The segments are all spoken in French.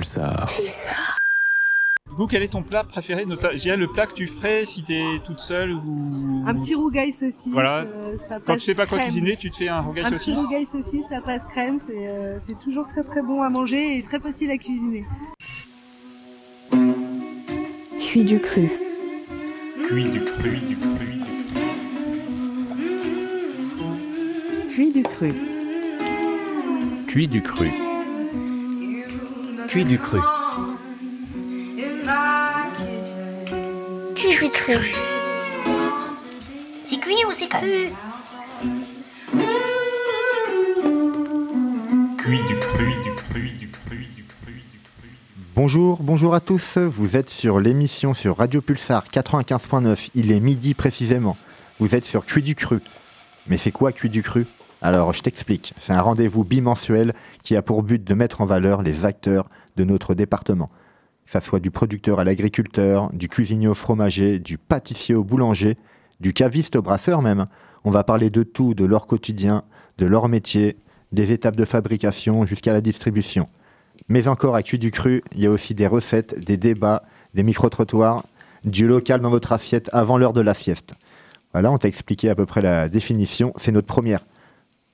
Pulsar. Du coup, quel est ton plat préféré? J'ai le plat que tu ferais si t'es toute seule ou... Un petit rougail saucisse. Voilà. euh, ça Quand tu sais pas quoi crème. cuisiner, tu te fais un rougail Un petit saucisse rougail saucisse, ça passe crème. C'est euh, c'est toujours très très bon à manger et très facile à cuisiner. Cuit du cru. Cuit du cru, du cru, du cru. Cuit du cru. Cuit du cru. Cuit du cru. Cuit du cru. C'est cuit ou c'est cru? Cuit du cru, du cru, du cru, du cru, du cru. Bonjour, bonjour à tous. Vous êtes sur l'émission sur Radio Pulsar 95.9. Il est midi précisément. Vous êtes sur Cuit du Cru. Mais c'est quoi Cuit du Cru? Alors, je t'explique. C'est un rendez-vous bimensuel qui a pour but de mettre en valeur les acteurs de notre département. Que ça soit du producteur à l'agriculteur, du cuisinier au fromager, du pâtissier au boulanger, du caviste au brasseur même. On va parler de tout, de leur quotidien, de leur métier, des étapes de fabrication jusqu'à la distribution. Mais encore à Cuit du Cru, il y a aussi des recettes, des débats, des micro-trottoirs, du local dans votre assiette avant l'heure de la sieste. Voilà, on t'a expliqué à peu près la définition. C'est notre première.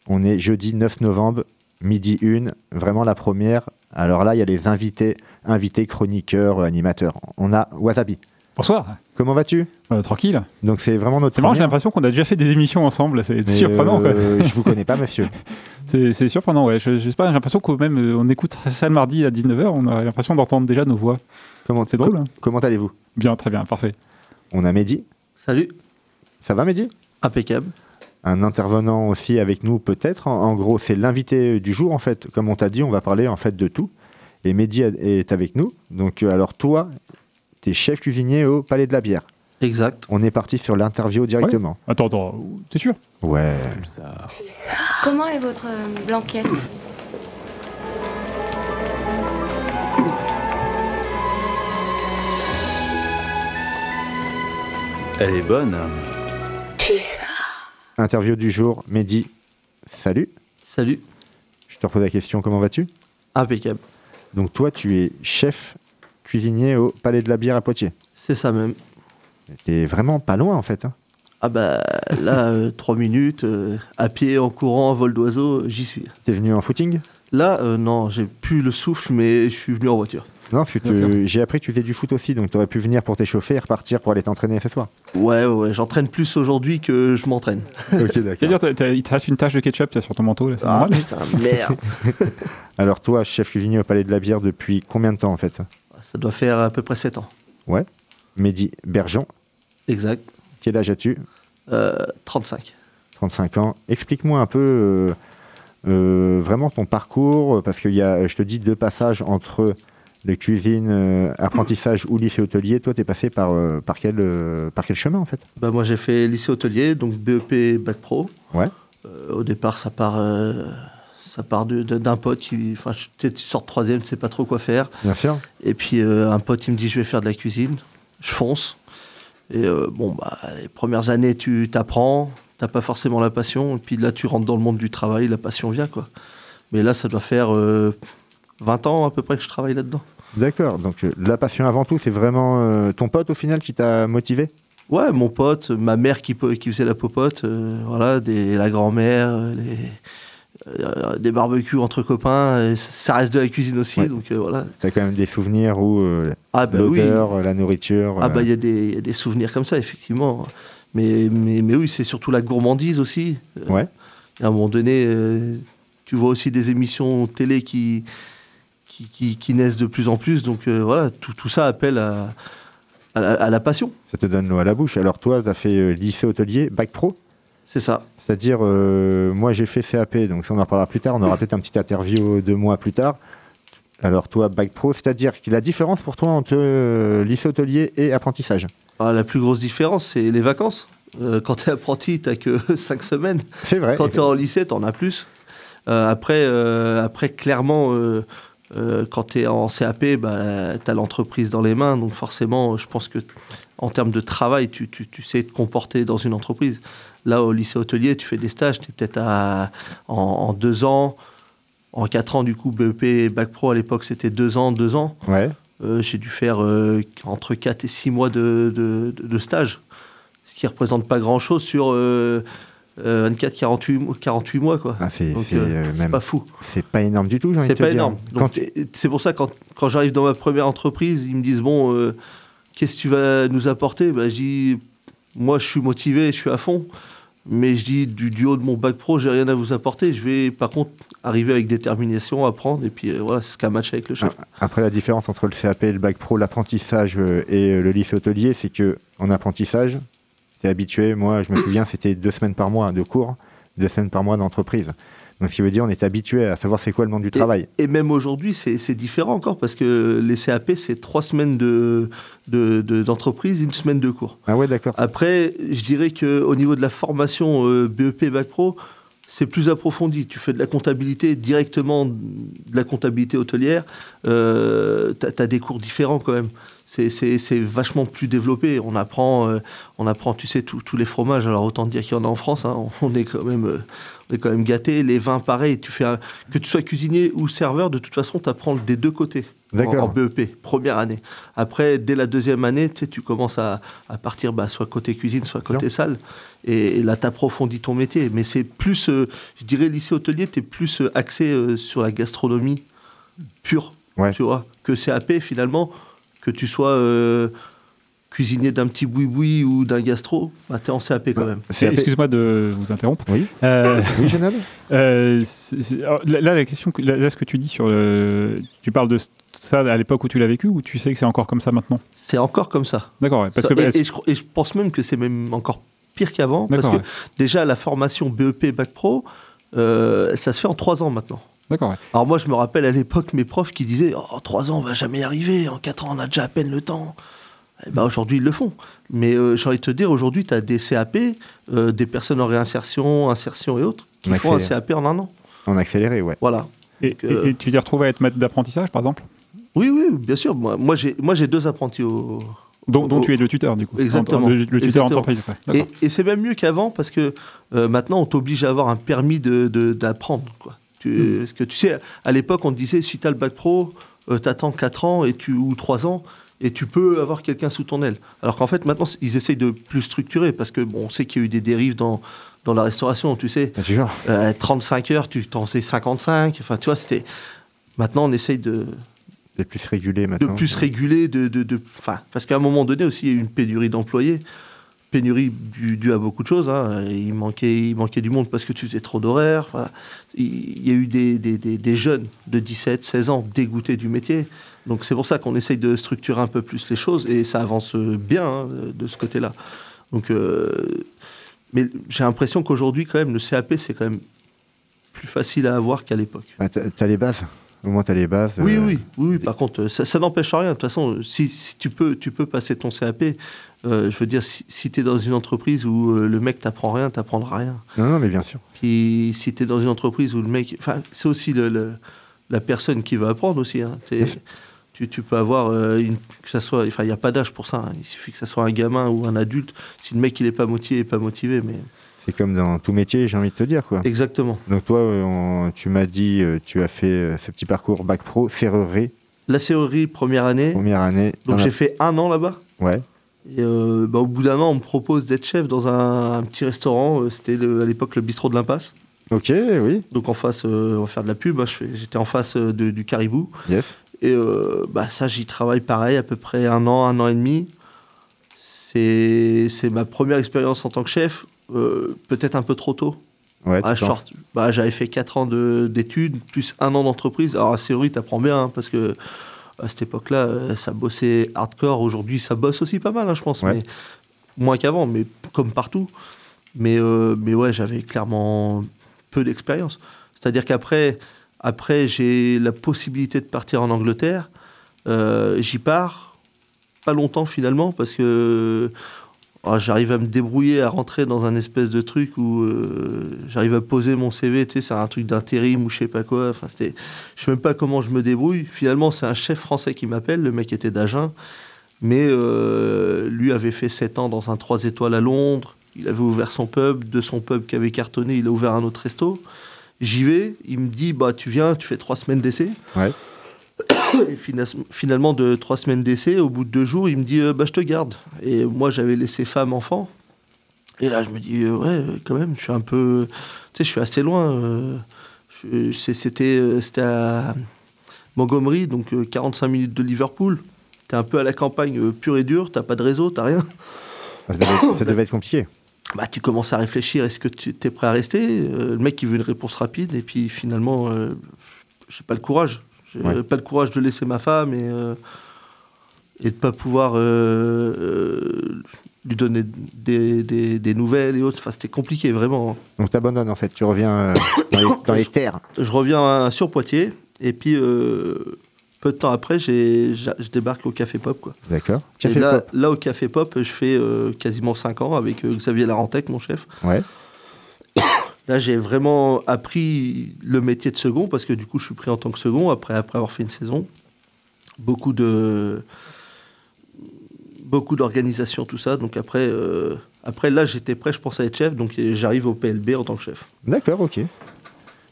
On est jeudi 9 novembre, midi 1, vraiment la première. Alors là, il y a les invités, invités, chroniqueurs, animateurs. On a Wasabi. Bonsoir, Comment vas-tu? Euh, tranquille. Donc c'est vraiment notre C'est marrant, j'ai l'impression qu'on a déjà fait des émissions ensemble, c'est Mais, surprenant. quoi. euh, je vous connais pas, monsieur. C'est c'est surprenant, ouais. Je, je sais pas, j'ai l'impression qu'on même euh, on écoute ça le mardi à 19h, on a l'impression d'entendre déjà nos voix. Comment, C'est drôle, hein. Comment allez-vous? Bien, très bien, parfait. On a Mehdi. Salut, Ça va, Mehdi? Impeccable. Un intervenant aussi avec nous peut-être. En, en gros, c'est l'invité du jour en fait. Comme on t'a dit, on va parler en fait de tout. Et Mehdi est avec nous. Donc euh, alors toi, t'es chef cuisinier au Palais de la Bière. Exact. On est parti sur l'interview directement. Attends, attends, t'es sûr? Ouais. Comment est votre euh, blanquette? Elle est bonne. Interview du jour, Mehdi. Salut. Salut, Je te repose la question, comment vas-tu? Impeccable. Donc toi, tu es chef cuisinier au Palais de la Bière à Poitiers. C'est ça même. T'es vraiment pas loin en fait. hein. Ah bah là, euh, trois minutes, euh, à pied, en courant, en vol d'oiseau, j'y suis. T'es venu en footing? Là, euh, non, j'ai plus le souffle, mais je suis venu en voiture. Non, j'ai appris que tu faisais du foot aussi, donc t'aurais pu venir pour t'échauffer et repartir pour aller t'entraîner ce soir. Ouais, ouais, ouais, j'entraîne plus aujourd'hui que je m'entraîne. ok, d'accord. Il te reste une tache de ketchup sur ton manteau, là, c'est Ah normal putain, merde. Alors toi, chef cuisinier au Palais de la Bière depuis combien de temps en fait? Ça doit faire à peu près 7 ans. Mehdi Bergeon, Exact. quel âge as-tu? Euh, 35. 35 ans. Explique-moi un peu euh, euh, vraiment ton parcours, parce qu'il y a, je te dis, deux passages entre les cuisines, euh, apprentissage ou lycée hôtelier. Toi, tu es passé par, euh, par, quel, euh, par quel chemin en fait? Bah moi j'ai fait lycée hôtelier, donc BEP, Bac Pro. Ouais. Euh, au départ, ça part, ça part de- de- d'un pote qui, enfin, tu sors de troisième, tu sais pas trop quoi faire. Bien sûr. Et puis un pote, il me dit je vais faire de la cuisine. Je fonce. Et bon, bah, les premières années, tu t'apprends, t'as pas forcément la passion. Et puis là, tu rentres dans le monde du travail, la passion vient, quoi. Mais là, ça doit faire euh, 20 ans à peu près que je travaille là-dedans. D'accord. Donc euh, la passion avant tout, c'est vraiment euh, ton pote au final qui t'a motivé? Ouais, mon pote, ma mère qui, faisait la popote, euh, voilà, des, la grand-mère, les, des barbecues entre copains, et ça reste de la cuisine aussi, Ouais. donc voilà. T'as quand même des souvenirs où Ah bah oui, l'odeur, la nourriture. ah bah il y, a des- il y a des souvenirs comme ça, effectivement. Mais, mais, mais oui, c'est surtout la gourmandise aussi. Ouais. à un moment donné, tu vois aussi des émissions télé qui, qui, qui, qui naissent de plus en plus, donc euh, voilà, tout, tout ça appelle à, à la- à la passion, Ça te donne l'eau à la bouche. Alors toi, tu as fait euh, lycée hôtelier, bac pro? C'est ça. C'est-à-dire, euh, moi j'ai fait CAP, donc ça on en reparlera plus tard, on aura peut-être un petit interview deux mois plus tard. Alors toi, bac pro, c'est-à-dire que la différence pour toi entre euh, lycée hôtelier et apprentissage? Ah, la plus grosse différence, c'est les vacances. Euh, quand tu es apprenti, tu que 5 semaines. C'est vrai. Quand tu es en lycée, tu en as plus. Euh, après, après, clairement, euh, quand tu es en CAP, bah, tu as l'entreprise dans les mains. Donc forcément, je pense que en termes de travail, tu, tu, tu sais te comporter dans une entreprise. Là, au lycée hôtelier, tu fais des stages, tu es peut-être en, en deux ans. En 4 ans, du coup, BEP et Bac Pro, à l'époque, c'était 2 ans, 2 ans. Ouais. Euh, j'ai dû faire euh, entre 4 et 6 mois de, de, de- stage, ce qui représente pas grand-chose sur euh, euh, 24, 48, mois- 48 mois. Quoi. Ah, c'est c'est, euh, euh, c'est pas fou. c'est pas énorme du tout, j'ai envie C'est de te pas dire. énorme. Donc, tu- et- C'est pour ça, quand, quand j'arrive dans ma première entreprise, ils me disent Bon, euh, qu'est-ce que tu vas nous apporter? Bah, Je dis Moi, je suis motivé, je suis à fond. Mais je dis Du, du haut de mon bac pro, j'ai rien à vous apporter. Je vais, par contre, arriver avec détermination, apprendre. Et puis, euh, voilà, c'est ce qu'a matché avec le chef. Après, la différence entre le CAP et le bac pro, l'apprentissage et le lycée hôtelier, c'est que en apprentissage, tu es habitué. Moi, je me souviens, c'était deux semaines par mois de cours, deux semaines par mois d'entreprise. Donc, ce qui veut dire, on est habitué à savoir c'est quoi le monde du travail. Et même aujourd'hui, c'est différent encore parce que les CAP, c'est trois semaines de- de- de- d'entreprise, une semaine de cours. Ah ouais, d'accord. Après, je dirais qu'au niveau de la formation euh, BEP Bac Pro, c'est plus approfondi. Tu fais de la comptabilité directement, de la comptabilité hôtelière. Euh, tu as, des cours différents quand même. C'est- vachement plus développé. On apprend, euh, on apprend tu sais, tous les fromages. Alors autant dire qu'il y en a en France. hein. On est quand même, euh, on est quand même gâtés. Les vins, pareil. Tu fais un- que tu sois cuisinier ou serveur, de toute façon, tu apprends des deux côtés. En, D'accord. en BEP, première année. Après, dès la deuxième année, tu sais, tu commences à, à partir bah, soit côté cuisine, soit côté salle. Et, et là, tu approfondis ton métier. Mais c'est plus, euh, je dirais, lycée hôtelier, tu es plus euh, axé sur la gastronomie pure. Ouais. Tu vois, que CAP, finalement, que tu sois euh, cuisinier d'un petit boui-boui ou d'un gastro, bah, tu es en CAP quand même. CAP. Excuse-moi de vous interrompre. Oui. Euh, Oui, Genève euh, là, la question, que- là, là, ce que tu dis sur le, tu parles de ça à l'époque où tu l'as vécu ou tu sais que c'est encore comme ça maintenant? C'est encore comme ça. D'accord, ouais, parce Ça- que bah, et, et je, cro- et je pense même que c'est même encore pire qu'avant, parce D'accord, que déjà la formation BEP Bac Pro, euh, ça se fait en trois ans maintenant. D'accord, ouais. Alors moi je me rappelle à l'époque mes profs qui disaient oh, trois ans on va jamais y arriver, en quatre ans on a déjà à peine le temps. Eh ben, aujourd'hui ils le font. Mais euh, j'ai envie de te dire aujourd'hui tu as des CAP, euh, des personnes en réinsertion, insertion et autres, qui En font un. CAP en un an. En accéléré, ouais. Voilà. Et, Donc, euh, et- et tu t'es retrouvé à être maître d'apprentissage, par exemple? Oui oui bien sûr. Moi, moi j'ai moi j'ai deux apprentis au, dont, dont au- tu es le tuteur, du coup. Exactement. Le, le tuteur Exactement. entreprise. ouais. Et, c'est même mieux qu'avant parce que euh, maintenant on t'oblige à avoir un permis de- de- Tu. Parce que tu sais, à l'époque on te disait si tu as le bac pro, euh, t'attends 4 ans et tu, ou 3 ans et tu peux avoir quelqu'un sous ton aile. Alors qu'en fait maintenant ils essayent de plus structurer parce que bon, on sait qu'il y a eu des dérives dans, dans la restauration, tu sais. Ah, tu jures Euh, 35 heures, tu t'en faisais 55. Enfin, tu vois, c'était. Maintenant, on essaye de, plus régulé de maintenant. plus réguler, de, de, de- enfin, parce qu'à un moment donné aussi, il y a eu une pénurie d'employés. Pénurie due, à beaucoup de choses. hein. Il, manquait, il manquait du monde parce que tu faisais trop d'horaires. Il y a eu des, des- des- des jeunes de 17, 16 ans dégoûtés du métier. Donc c'est pour ça qu'on essaye de structurer un peu plus les choses et ça avance bien hein, de ce côté-là. Donc, euh, mais j'ai l'impression qu'aujourd'hui, quand même, le CAP, c'est quand même plus facile à avoir qu'à l'époque. Ah, t'as t'as les bases Au moins, t'as les bases. Oui, euh, oui, oui, oui. Par contre, ça, ça n'empêche rien. De toute façon, si, si tu, peux, tu peux passer ton CAP, euh, je veux dire, si, si tu es dans une entreprise où euh, le mec t'apprend rien, t'apprendras rien. Non, non, mais bien sûr. Puis si tu es dans une entreprise où le mec. Enfin, c'est aussi le, le- la personne qui va apprendre aussi. hein. Tu, tu peux avoir euh, une. Que ça soit. Enfin, il n'y a pas d'âge pour ça. hein. Il suffit que ça soit un gamin ou un adulte. Si le mec il est pas motivé, il est pas motivé. Mais C'est comme dans tout métier, j'ai envie de te dire, quoi. exactement. Donc toi, on- tu m'as dit, tu as fait ce petit parcours bac pro, serrurerie, La serrurerie première année. première année. Donc j'ai fait un an là-bas. Ouais. Et euh, bah, au bout d'un an, on me propose d'être chef dans un, un petit restaurant. Euh, C'était à l'époque le bistrot de l'Impasse. Ok, oui. Donc en face, euh, on va faire de la pub. hein, J'étais en face de- du Caribou. Yes. Et euh, bah, ça, j'y travaille pareil, à peu près un an, un an et demi. C'est ma première expérience en tant que chef. Peut-être un peu trop tôt. Ouais, Ah, bah, J'avais fait 4 ans de- d'études, plus un an d'entreprise. Alors, à théorie, tu apprends bien, hein, parce que à cette époque-là, euh, ça bossait hardcore. Aujourd'hui, ça bosse aussi pas mal, hein, je pense. Ouais. Mais, moins qu'avant, mais comme partout. Mais, euh, mais ouais, j'avais clairement peu d'expérience. C'est-à-dire qu'après, après, j'ai la possibilité de partir en Angleterre. Euh, J'y pars, pas longtemps finalement, parce que j'arrive à me débrouiller, à rentrer dans un espèce de truc où euh, j'arrive à poser mon CV, tu sais, c'est un truc d'intérim ou je sais pas quoi. Enfin, c'était, je sais même pas comment je me débrouille. Finalement, c'est un chef français qui m'appelle. Le mec était d'Agen, mais euh, lui avait fait 7 ans dans un 3 étoiles à Londres. Il avait ouvert son pub, de son pub qui avait cartonné, il a ouvert un autre resto. J'y vais, il me dit bah tu viens, tu fais trois semaines d'essai. Et fina- finalement de trois semaines d'essai, au bout de deux jours, il me dit euh, bah je te garde. Et moi j'avais laissé femme enfant. Et là je me dis euh, ouais euh, quand même, je suis un peu, tu sais je suis assez loin. C'était à Montgomery, donc euh, 45 minutes de Liverpool. T'es un peu à la campagne pure et dure, t'as pas de réseau, t'as rien. Ça devait, être- ça devait être compliqué. Bah, tu commences à réfléchir, est-ce que tu es prêt à rester? Le mec, il veut une réponse rapide, et puis finalement, euh, j'ai pas le courage. J'ai Ouais. pas le courage de laisser ma femme et, euh, et de pas pouvoir euh, euh, lui donner des, des- des nouvelles et autres. Enfin, c'était compliqué, vraiment. Donc t'abandonnes en fait, tu reviens euh, dans, les, dans les terres. Je reviens à- sur Poitiers, et puis euh, peu de temps après, j'ai- j'a- je débarque au Café Pop. Quoi. D'accord. Et là, Pop. là, au Café Pop, je fais euh, quasiment 5 ans avec euh, Xavier Larentec, mon chef. Ouais. Là, j'ai vraiment appris le métier de second parce que du coup, je suis pris en tant que second après, après avoir fait une saison. Beaucoup de beaucoup d'organisation, tout ça. Donc après, euh, après là, j'étais prêt, je pense à être chef. Donc j'arrive au PLB en tant que chef. D'accord, ok.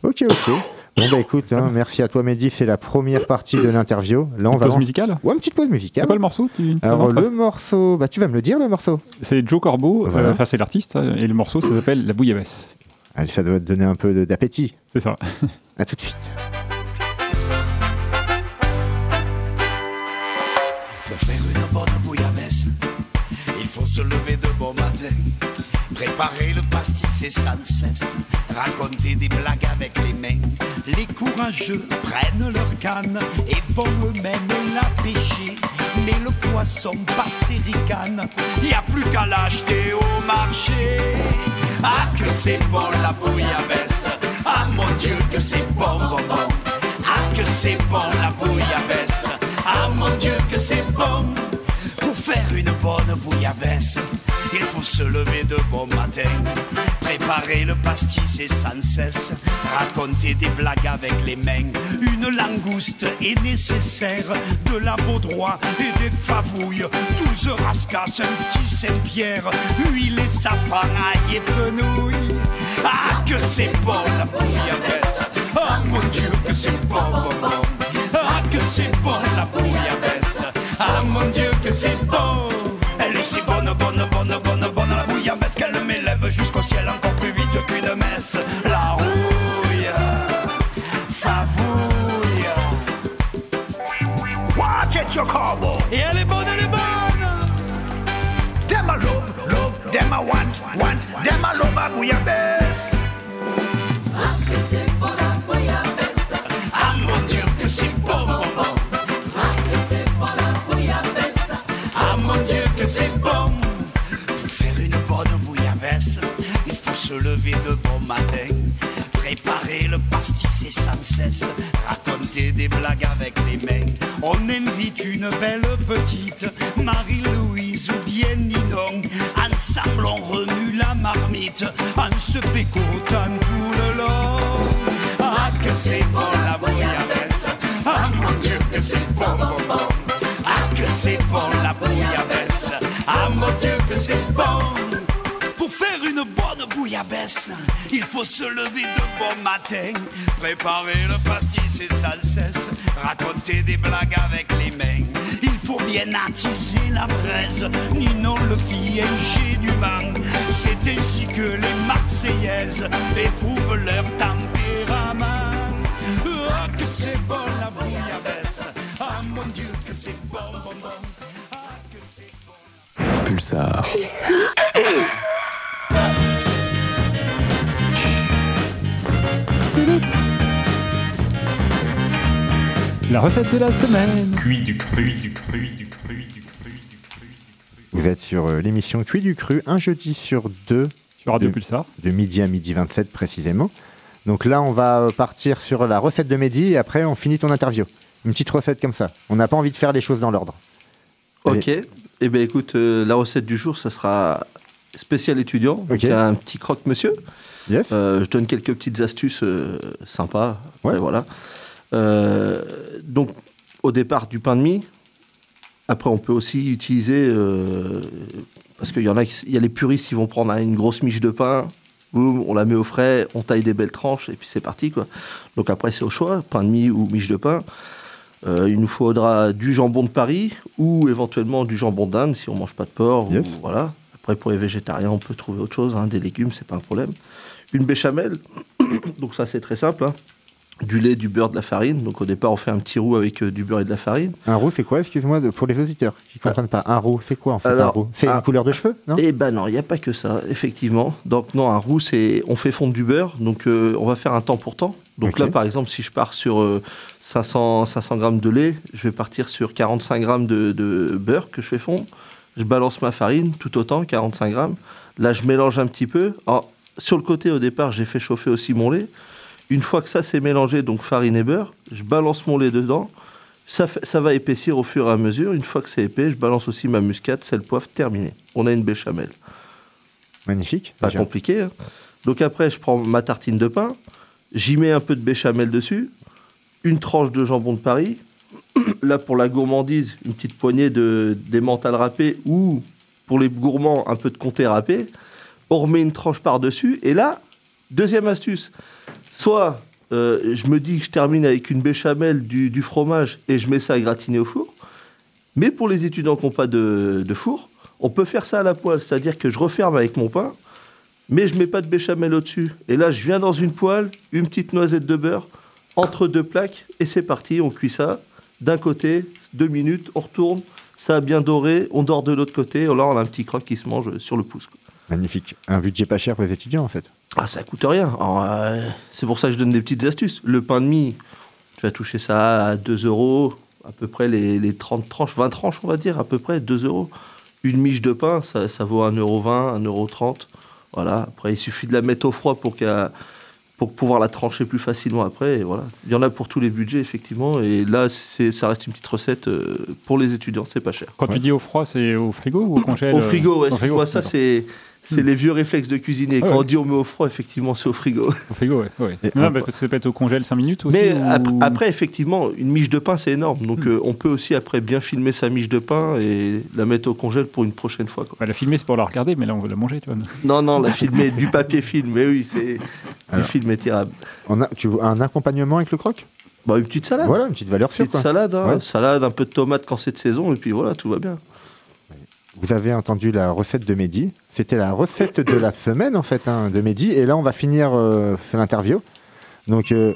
Ok, ok. Bon bah écoute, hein, merci à toi Mehdi, c'est la première partie de l'interview. Là on Une va... pause musicale? Ouais, une petite pause C'est musicale. quoi le morceau? Tu- Alors le morceau, bah tu vas me le dire le morceau C'est Joe Corbeau, Voilà. euh, enfin c'est l'artiste, hein, et le morceau ça s'appelle La Bouillabaisse. Allez, ça doit te donner un peu d'appétit. C'est ça. À tout de suite. Pour faire une bonne bouillabaisse, il faut se lever de bon matin, préparer le pastis et sans cesse, raconter des blagues avec les mains. Les courageux prennent leur canne et vont eux-mêmes la pêcher. Mais le poisson passé ricane, y a plus qu'à l'acheter au marché. Ah que c'est bon la bouillabaisse, ah mon Dieu que c'est bon bon bon. Ah que c'est bon la bouillabaisse Ah mon Dieu que c'est bon Pour faire une bonne bouillabaisse Il faut se lever de bon matin Préparer le pastis et sans cesse Raconter des blagues avec les mains. Une langouste est nécessaire De la baudroie et des favouilles. Douze rascasses, un petit Saint-Pierre Huile et safran, et fenouil. Ah que c'est bon la bouillabaisse. Ah mon Dieu que c'est bon, bon, bon. Ah que c'est bon la bouillabaisse. Ah mon Dieu que c'est bon Préparer le pastis et sans cesse raconter des blagues avec les mains. On invite une belle petite, Marie-Louise ou bien Ninon. Ensemble on remue la marmite en se pécotant tout le long. Ah que c'est bon la bouillabaisse Ah mon Dieu que c'est bon bon bon Ah que c'est bon la bouillabaisse Ah mon Dieu que c'est bon Pour faire une bonne bouillabaisse Il faut se lever de bon matin Préparer le pastis et sans cesse Raconter des blagues avec les mains. Il faut bien attiser la braise Ninon le j'ai du man. C'est ainsi que les Marseillaises Éprouvent leur tempérament. Ah que c'est bon la bouillabaisse. Ah mon Dieu que c'est bon bon bon. Ah que c'est bon. Pulsar. La recette de la semaine. Cuit du cru, du cru, du cru, du cru, du cru. Vous êtes sur euh, l'émission Cuit du Cru, un jeudi sur deux, Sur Radio De- Pulsar. de midi à midi 27 précisément. Donc là, on va euh, partir sur la recette de Mehdi et après, on finit ton interview. Une petite recette comme ça. On n'a pas envie de faire les choses dans l'ordre. Ok. Eh bien, écoute, euh, la recette du jour, ça sera spécial étudiant. Donc, Ok. il y a un petit croque-monsieur. Yes Euh, je donne quelques petites astuces euh, sympas. Ouais. Voilà. Euh, donc, au départ, du pain de mie. Après, on peut aussi utiliser, euh, parce qu'il y en a, qui- il y a les puristes qui vont prendre une grosse miche de pain. boum, on la met au frais, on taille des belles tranches, et puis c'est parti, quoi. Donc après, c'est au choix, pain de mie ou miche de pain. Euh, il nous faudra du jambon de Paris ou éventuellement du jambon d'Inde si on mange pas de porc. Yes. Ou, voilà. Après, pour les végétariens, on peut trouver autre chose, hein, des légumes, c'est pas un problème. Une béchamel, donc ça c'est très simple. hein. Du lait, du beurre, de la farine. Donc au départ, on fait un petit roux avec euh, du beurre et de la farine. Un roux, c'est quoi Excuse-moi, pour les auditeurs qui ne comprennent pas. Un roux, c'est quoi en fait un roux? C'est un- une couleur de cheveux, non? Eh ben non, il n'y a pas que ça, effectivement. Donc non, un roux, c'est on fait fondre du beurre, donc euh, on va faire un temps pour temps. Donc là, par exemple, si je pars sur euh, 500, 500 grammes de lait, je vais partir sur 45 grammes de, de beurre que je fais fondre. Je balance ma farine, tout autant, 45 grammes. Là, je mélange un petit peu. Alors, sur le côté, au départ, j'ai fait chauffer aussi mon lait. Une fois que ça c'est mélangé, donc farine et beurre, je balance mon lait dedans. Ça, fait- ça va épaissir au fur et à mesure. Une fois que c'est épais, je balance aussi ma muscade, sel, poivre, terminé. On a une béchamel. Magnifique. Pas déjà. compliqué. hein. Donc après, je prends ma tartine de pain, j'y mets un peu de béchamel dessus, une tranche de jambon de Paris. Là, pour la gourmandise, une petite poignée de d'emmental râpé ou, pour les gourmands, un peu de comté râpé. On remet une tranche par-dessus. Et là, deuxième astuce. Soit euh, je me dis que je termine avec une béchamel, du, fromage et je mets ça à gratiner au four. Mais pour les étudiants qui n'ont pas de, four, on peut faire ça à la poêle. C'est-à-dire que je referme avec mon pain, mais je mets pas de béchamel au-dessus. Et là, je viens dans une poêle, une petite noisette de beurre, entre deux plaques, et c'est parti, on cuit ça. D'un côté, deux minutes, on retourne, ça a bien doré, on dort de l'autre côté, là, on a un petit croque qui se mange sur le pouce. Magnifique. Un budget pas cher pour les étudiants en fait. Ah, ça coûte rien. Alors, euh, c'est pour ça que je donne des petites astuces. Le pain de mie, tu vas toucher ça à 2 euros, à peu près les, les 30 tranches, 20 tranches, on va dire, à peu près 2 euros. Une miche de pain, ça, ça vaut 1,20 euro, 1,30 euro. Voilà. Après, il suffit de la mettre au froid pour, qu'elle- pour pouvoir la trancher plus facilement après. Et voilà. Il y en a pour tous les budgets, effectivement. Et là, c'est, ça reste une petite recette euh, pour les étudiants, c'est pas cher. Quand tu dis au froid, c'est au frigo ou au congèle Au euh, frigo, ouais. Au frigo, excuse-moi, ça, d'accord. C'est, c'est les vieux réflexes de cuisiner. Ah Quand ouais. on dit on met au froid, effectivement, c'est au frigo. Au frigo, ouais. ouais. Et Non, un- bah, parce que ça peut être au congèle 5 minutes aussi. Mais ou- ap- après, effectivement, une miche de pain, c'est énorme. Donc, euh, on peut aussi, après, bien filmer sa miche de pain et la mettre au congèle pour une prochaine fois. quoi. Bah, la filmer, c'est pour la regarder, mais là, on veut la manger, tu vois. Non, non, la filmer, du papier film. Mais oui, c'est du film étirable. On a, tu veux un accompagnement avec le croque Bah, une petite salade. Voilà, une petite valeur sûre Petite quoi. salade, hein. Ouais. salade, un peu de tomate quand c'est de saison, et puis voilà, tout va bien. Vous avez entendu la recette de Mehdi. C'était la recette de la semaine en fait hein, de Mehdi. Et là, on va finir euh, l'interview. Donc, euh,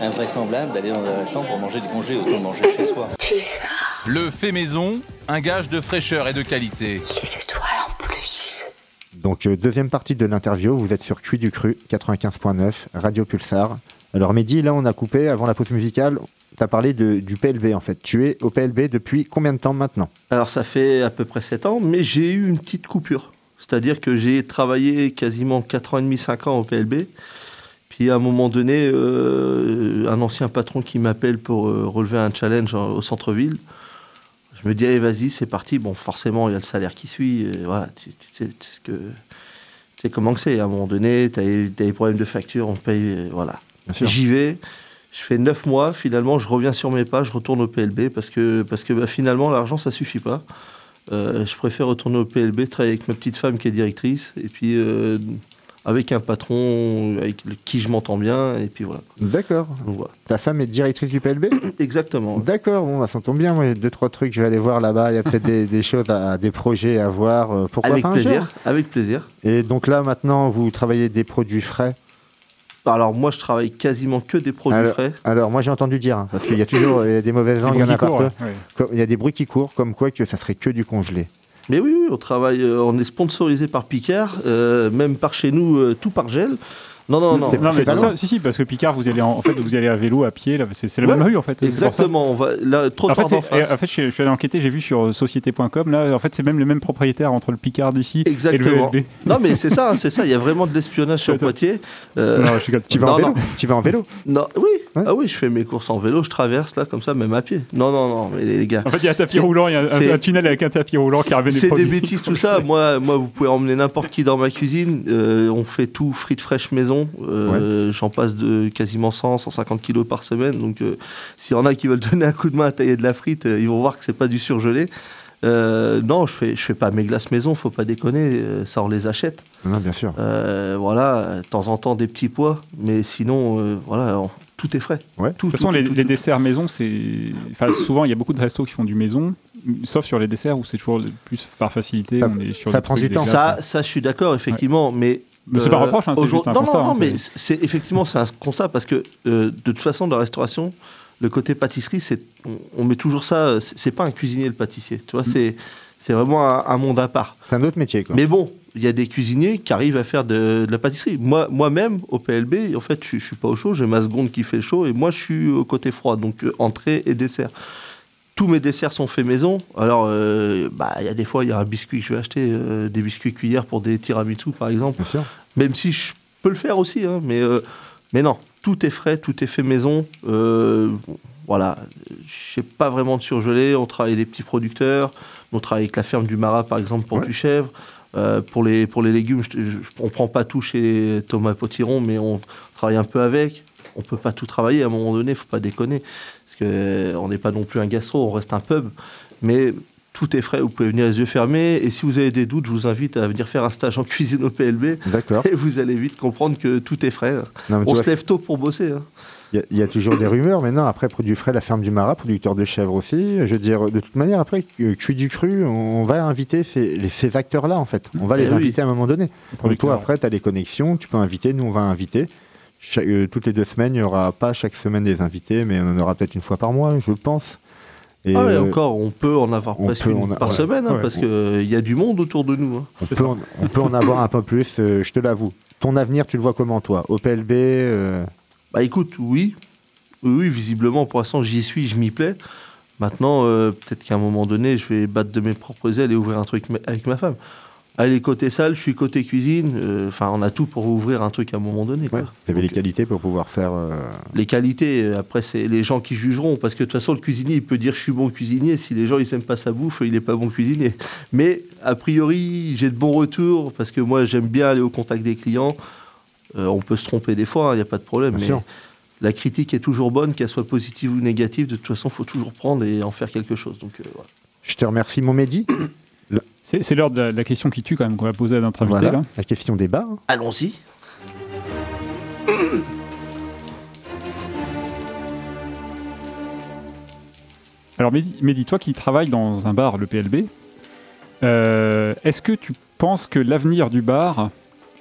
Invraisemblable d'aller dans la chambre pour manger du congé, autant manger chez soi. Le fait maison, un gage de fraîcheur et de qualité. Les étoiles en plus. donc euh, deuxième partie de l'interview. Vous êtes sur Cuit du Cru 95.9 Radio Pulsar. Alors Mehdi, là, on a coupé avant la pause musicale. Tu as parlé de, du PLB en fait. Tu es au PLB depuis combien de temps maintenant? Alors, ça fait à peu près 7 ans, mais j'ai eu une petite coupure. C'est-à-dire que j'ai travaillé quasiment 4 ans et demi, 5 ans au PLB. Puis à un moment donné, euh, un ancien patron qui m'appelle pour euh, relever un challenge en- au centre-ville. Je me dis, allez, vas-y, c'est parti. Bon, forcément, il y a le salaire qui suit. et voilà, tu, tu sais, tu sais ce que, tu sais comment que c'est. À un moment donné, tu as, des problèmes de facture, on paye. voilà. Bien sûr. J'y vais. Je fais 9 mois. Finalement, je reviens sur mes pas. Je retourne au PLB parce que, parce que bah, finalement, l'argent, ça suffit pas. Euh, je préfère retourner au PLB, travailler avec ma petite femme qui est directrice, et puis euh, avec un patron avec qui je m'entends bien, et puis voilà. D'accord. Voilà. Ta femme est directrice du PLB Exactement. D'accord, bon, bah, ça tombe bien. Moi, il y a deux, trois trucs, je vais aller voir là-bas. Il y a peut-être des, des choses, à, des projets à voir. euh, Pourquoi Avec pas un plaisir, jour? avec plaisir. Et donc là, maintenant, vous travaillez des produits frais? Alors moi, je travaille quasiment que des produits alors, frais. alors, moi, j'ai entendu dire, hein, parce qu'il y a toujours il y a des mauvaises langues, il y en a partout. ouais, Il y a des bruits qui courent, comme quoi que ça serait que du congelé. Mais oui, oui, on travaille, euh, on est sponsorisé par Picard, euh, même par chez nous, euh, tout par gel. Non, non, non. C'est- Non, mais pas ça, si, si, parce que Picard, vous allez en, en fait, vous allez à vélo, à pied, là, c'est la Ouais, même rue, en fait. Exactement. On va là, trop En fait, face. et en fait, je, suis- je suis allé enquêter, j'ai vu sur euh, société.com, là, en fait, c'est même le même propriétaire entre le Picard d'ici et le Exactement. VLB. Non, mais c'est ça, hein, c'est ça. Il y a vraiment de l'espionnage sur. Poitiers. Euh, Non, je. Tu vas Non, en vélo non. Tu vas en vélo Non, oui, Ouais. ah oui, je fais mes courses en vélo, je traverse là comme ça, même à pied. Non, non, non, mais les gars, En fait, il y a un tapis roulant, il y a un, tunnel avec un tapis roulant qui ramène des c'est des bêtises tout ça. Moi, moi, vous pouvez emmener n'importe qui dans ma cuisine. Euh, on fait tout frites fraîches maison. Euh, J'en passe de quasiment 100, 150 kilos par semaine. Donc, euh, s'il y en a qui veulent donner un coup de main à tailler de la frite, euh, ils vont voir que c'est pas du surgelé. Euh, non, je fais, je fais pas mes glaces maison, faut pas déconner, euh, ça on les achète. Non, bien sûr. Euh, voilà, de temps en temps des petits pois, mais sinon, euh, voilà, on- tout est frais. Ouais. Tout, De toute façon, tout, les, tout, les tout. desserts maison, c'est. Enfin, souvent, il y a beaucoup de restos qui font du maison, sauf sur les desserts où c'est toujours le- plus par facilité. Ça- on est sur ça prend du temps. Ça, ça, je suis d'accord, effectivement, mais. Mais c'est pas un reproche, hein, c'est juste un non, constat, Non, non, hein, mais c'est- effectivement c'est un constat parce que euh, de toute façon, dans la restauration, le côté pâtisserie, c'est on, on met toujours ça. C'est c'est pas un cuisinier le pâtissier, tu vois, Mm. c'est c'est vraiment un, un monde à part. C'est un autre métier, quoi. Mais bon, il y a des cuisiniers qui arrivent à faire de, de la pâtisserie. Moi, moi-même, au PLB, en fait, je, je suis pas au chaud. J'ai ma seconde qui fait le chaud et moi, je suis au côté froid, donc euh, entrée et dessert. Tous mes desserts sont faits maison. Alors, euh, bah, il y a des fois, il y a un biscuit que je vais acheter, euh, des biscuits cuillères pour des tiramisu, par exemple. Bien sûr. Même si je peux le faire aussi, hein, mais, mais non, tout est frais, tout est fait maison. Voilà, je sais pas vraiment de surgelé. On travaille avec des petits producteurs. On travaille avec la ferme du Marat, par exemple, pour Ouais. du chèvre. Euh, pour, les, pour les légumes, je, je- on prend pas tout chez Thomas Potiron, mais on travaille un peu avec. On peut pas tout travailler à un moment donné, faut pas déconner. Parce que euh, on n'est pas non plus un gastro, on reste un pub. Mais tout est frais, vous pouvez venir les yeux fermés. Et si vous avez des doutes, je vous invite à venir faire un stage en cuisine au PLB. D'accord. Et vous allez vite comprendre que tout est frais. Non, On se lève tôt pour bosser. hein. Il y a- il y, a toujours des rumeurs, mais non, après, produit frais, la ferme du Marat, producteur de chèvres aussi. Je veux dire, de toute manière, après, euh, cuit du cru, on va inviter ces, les- ces acteurs-là, en fait. On va les Eh oui. inviter à un moment donné. Donc, toi, après, tu as les connexions, tu peux inviter, nous, on va inviter. Cha- euh, toutes les deux semaines, il n'y aura pas chaque semaine des invités, mais on en aura peut-être une fois par mois, je pense. Et Ah ouais, euh, encore, on peut en avoir presque peut une a- par ouais. semaine, hein, parce qu'il y a du monde autour de nous. hein. on, peut en, on peut en avoir un peu plus, euh, je te l'avoue. Ton avenir, tu le vois comment, toi? Au PLB euh, Bah écoute, oui. Oui, visiblement, pour l'instant, j'y suis, je m'y plais. Maintenant, euh, peut-être qu'à un moment donné, je vais battre de mes propres ailes et ouvrir un truc avec ma femme. Allez, côté salle, je suis côté cuisine. euh, Enfin, on a tout pour ouvrir un truc à un moment donné. ouais, tu avais les Donc, qualités pour pouvoir faire. euh, les qualités, euh, après, c'est les gens qui jugeront. Parce que de toute façon, le cuisinier, il peut dire je suis bon cuisinier. Si les gens, ils n'aiment pas sa bouffe, il n'est pas bon cuisinier. Mais, a priori, j'ai de bons retours. Parce que moi, j'aime bien aller au contact des clients. Euh, on peut se tromper des fois, il n'y a pas de problème. Bien mais sûr. la critique est toujours bonne, qu'elle soit positive ou négative. De toute façon, il faut toujours prendre et en faire quelque chose. Donc, euh, voilà. Je te remercie, mon Mehdi. C'est l'heure de la, de la question qui tue, quand même, qu'on va poser à notre invité. Voilà, là. la question débat. hein. Allons-y. Alors, Mehdi, Mehdi, toi qui travailles dans un bar, le PLB, euh, est-ce que tu penses que l'avenir du bar,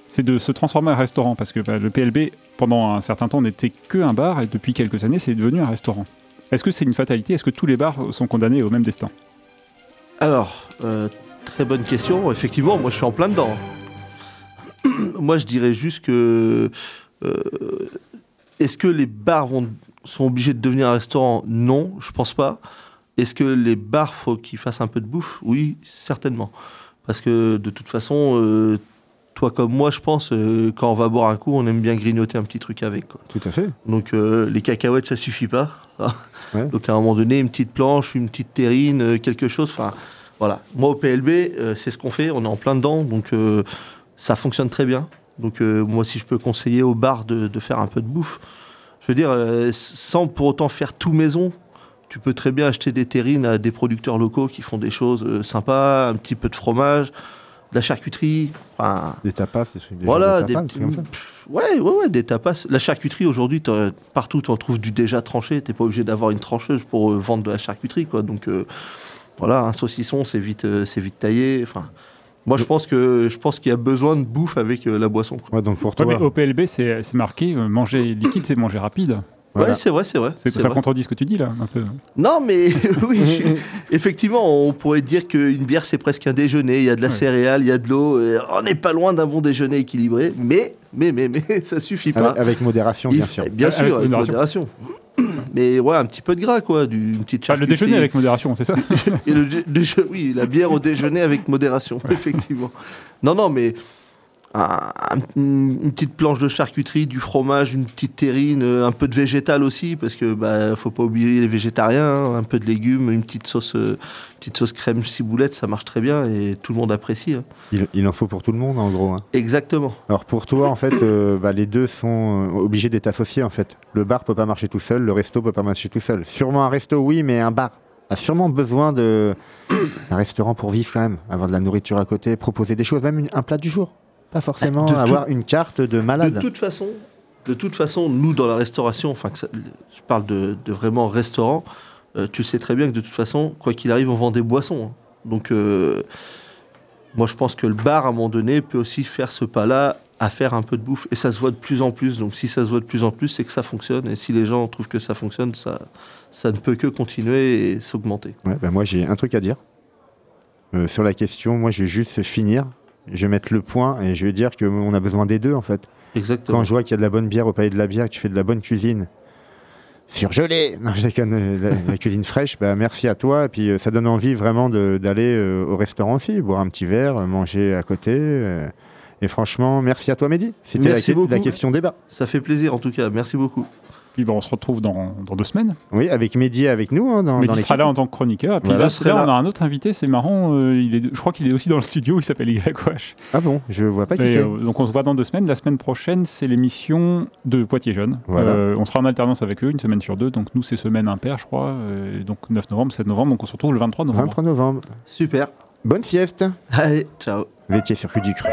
c'est de se transformer en restaurant Parce que bah, le PLB, pendant un certain temps, n'était que un bar, et depuis quelques années, c'est devenu un restaurant. Est-ce que c'est une fatalité? Est-ce que tous les bars sont condamnés au même destin? Alors, euh, très bonne question. Effectivement, moi, je suis en plein dedans. moi, je dirais juste que. euh, Est-ce que les bars sont obligés de devenir un restaurant? Non, je pense pas. Est-ce que les bars, faut qu'ils fassent un peu de bouffe? Oui, certainement. Parce que de toute façon, euh, toi comme moi, je pense, euh, quand on va boire un coup, on aime bien grignoter un petit truc avec. quoi. Tout à fait. Donc euh, les cacahuètes, ça suffit pas. Ouais. Donc à un moment donné, une petite planche, une petite terrine, euh, quelque chose. Enfin, voilà. Moi au PLB, c'est ce qu'on fait. On est en plein dedans, donc ça fonctionne très bien. Donc moi, si je peux conseiller au bar de, de faire un peu de bouffe, je veux dire, sans pour autant faire tout maison. Tu peux très bien acheter des terrines à des producteurs locaux qui font des choses sympas, un petit peu de fromage, la charcuterie. Enfin, Des tapas, des voilà, des, tapas, des trucs comme ça. pff, ouais, ouais, ouais, des tapas. La charcuterie aujourd'hui, partout tu en trouves du déjà tranché. T'es pas obligé d'avoir une trancheuse pour euh, vendre de la charcuterie, quoi. Donc euh, voilà, un saucisson, c'est vite, euh, c'est vite taillé. Enfin, moi je pense que je pense qu'il y a besoin de bouffe avec euh, la boisson. quoi. Ouais, donc pour Ouais, toi, mais Au PLB, c'est c'est marqué euh, manger liquide, c'est manger rapide. Voilà. Ouais, c'est vrai, c'est vrai. C'est- c'est Ça vrai. contredit ce que tu dis là, un peu. Non, mais oui, je effectivement, on pourrait dire qu'une bière c'est presque un déjeuner. Il y a de la Ouais. céréale, il y a de l'eau. On n'est pas loin d'un bon déjeuner équilibré, mais mais mais mais ça suffit pas. avec, avec modération, bien sûr. Bien Avec sûr, avec modération. modération. Mais ouais, un petit peu de gras, quoi, du, une petite Ah, le charcuterie. déjeuner avec modération, c'est ça Et le oui, la bière au déjeuner avec modération, effectivement. Non, non, mais un- un- une petite planche de charcuterie, du fromage, une petite terrine, euh, un peu de végétal aussi, parce que bah, faut pas oublier les végétariens, hein, un peu de légumes, une petite sauce, euh, petite sauce crème ciboulette, ça marche très bien et tout le monde apprécie. hein. Il, il en faut pour tout le monde, en gros. hein. Exactement. Alors pour toi, en fait, euh, bah, les deux sont euh, obligés d'être associés, en fait. Le bar peut pas marcher tout seul, le resto peut pas marcher tout seul. Sûrement un resto, oui, mais un bar, a sûrement besoin d'un restaurant pour vivre quand même, avoir de la nourriture à côté, proposer des choses, même une- un plat du jour. Pas forcément De tout- avoir une carte de malade. De toute façon, de toute façon, nous dans la restauration, enfin, ça- je parle de, de vraiment restaurant. euh, tu sais très bien que de toute façon, quoi qu'il arrive, on vend des boissons. hein. Donc, euh, moi, je pense que le bar, à un moment donné, peut aussi faire ce pas-là à faire un peu de bouffe. Et ça se voit de plus en plus. Donc, si ça se voit de plus en plus, c'est que ça fonctionne. Et si les gens trouvent que ça fonctionne, ça, ça ne peut que continuer et s'augmenter. Ouais, bah moi j'ai un truc à dire. Euh, sur la question, moi je vais juste finir. Je vais mettre le point et je vais dire qu'on a besoin des deux en fait. Exactement. Quand je vois qu'il y a de la bonne bière au palais de la bière, que tu fais de la bonne cuisine, surgelée, non, je déconne, la, la cuisine fraîche, bah, merci à toi. Et puis euh, ça donne envie vraiment d'aller euh, au restaurant aussi, boire un petit verre, manger à côté. euh, et franchement, merci à toi Mehdi. C'était la, la question débat. Ça fait plaisir en tout cas. Merci beaucoup. Puis bon, on se retrouve dans, dans deux semaines. Oui, avec Mehdi avec nous hein, dans, il sera là en tant que chroniqueur. Et puis Voilà, là, on a un autre invité, c'est marrant. euh, il est, je crois qu'il est aussi dans le studio, il s'appelle YH. Ah bon, je vois pas qui c'est. euh, donc on se voit dans deux semaines. La semaine prochaine, c'est l'émission de Poitiers Jeunes. Voilà. Euh, on sera en alternance avec eux une semaine sur deux. Donc nous, c'est semaine impair, je crois. euh, donc 9 novembre, 7 novembre. Donc on se retrouve le 23 novembre. 23 novembre. Super. Bonne sieste. Allez, ciao. Sur Cul du Cru.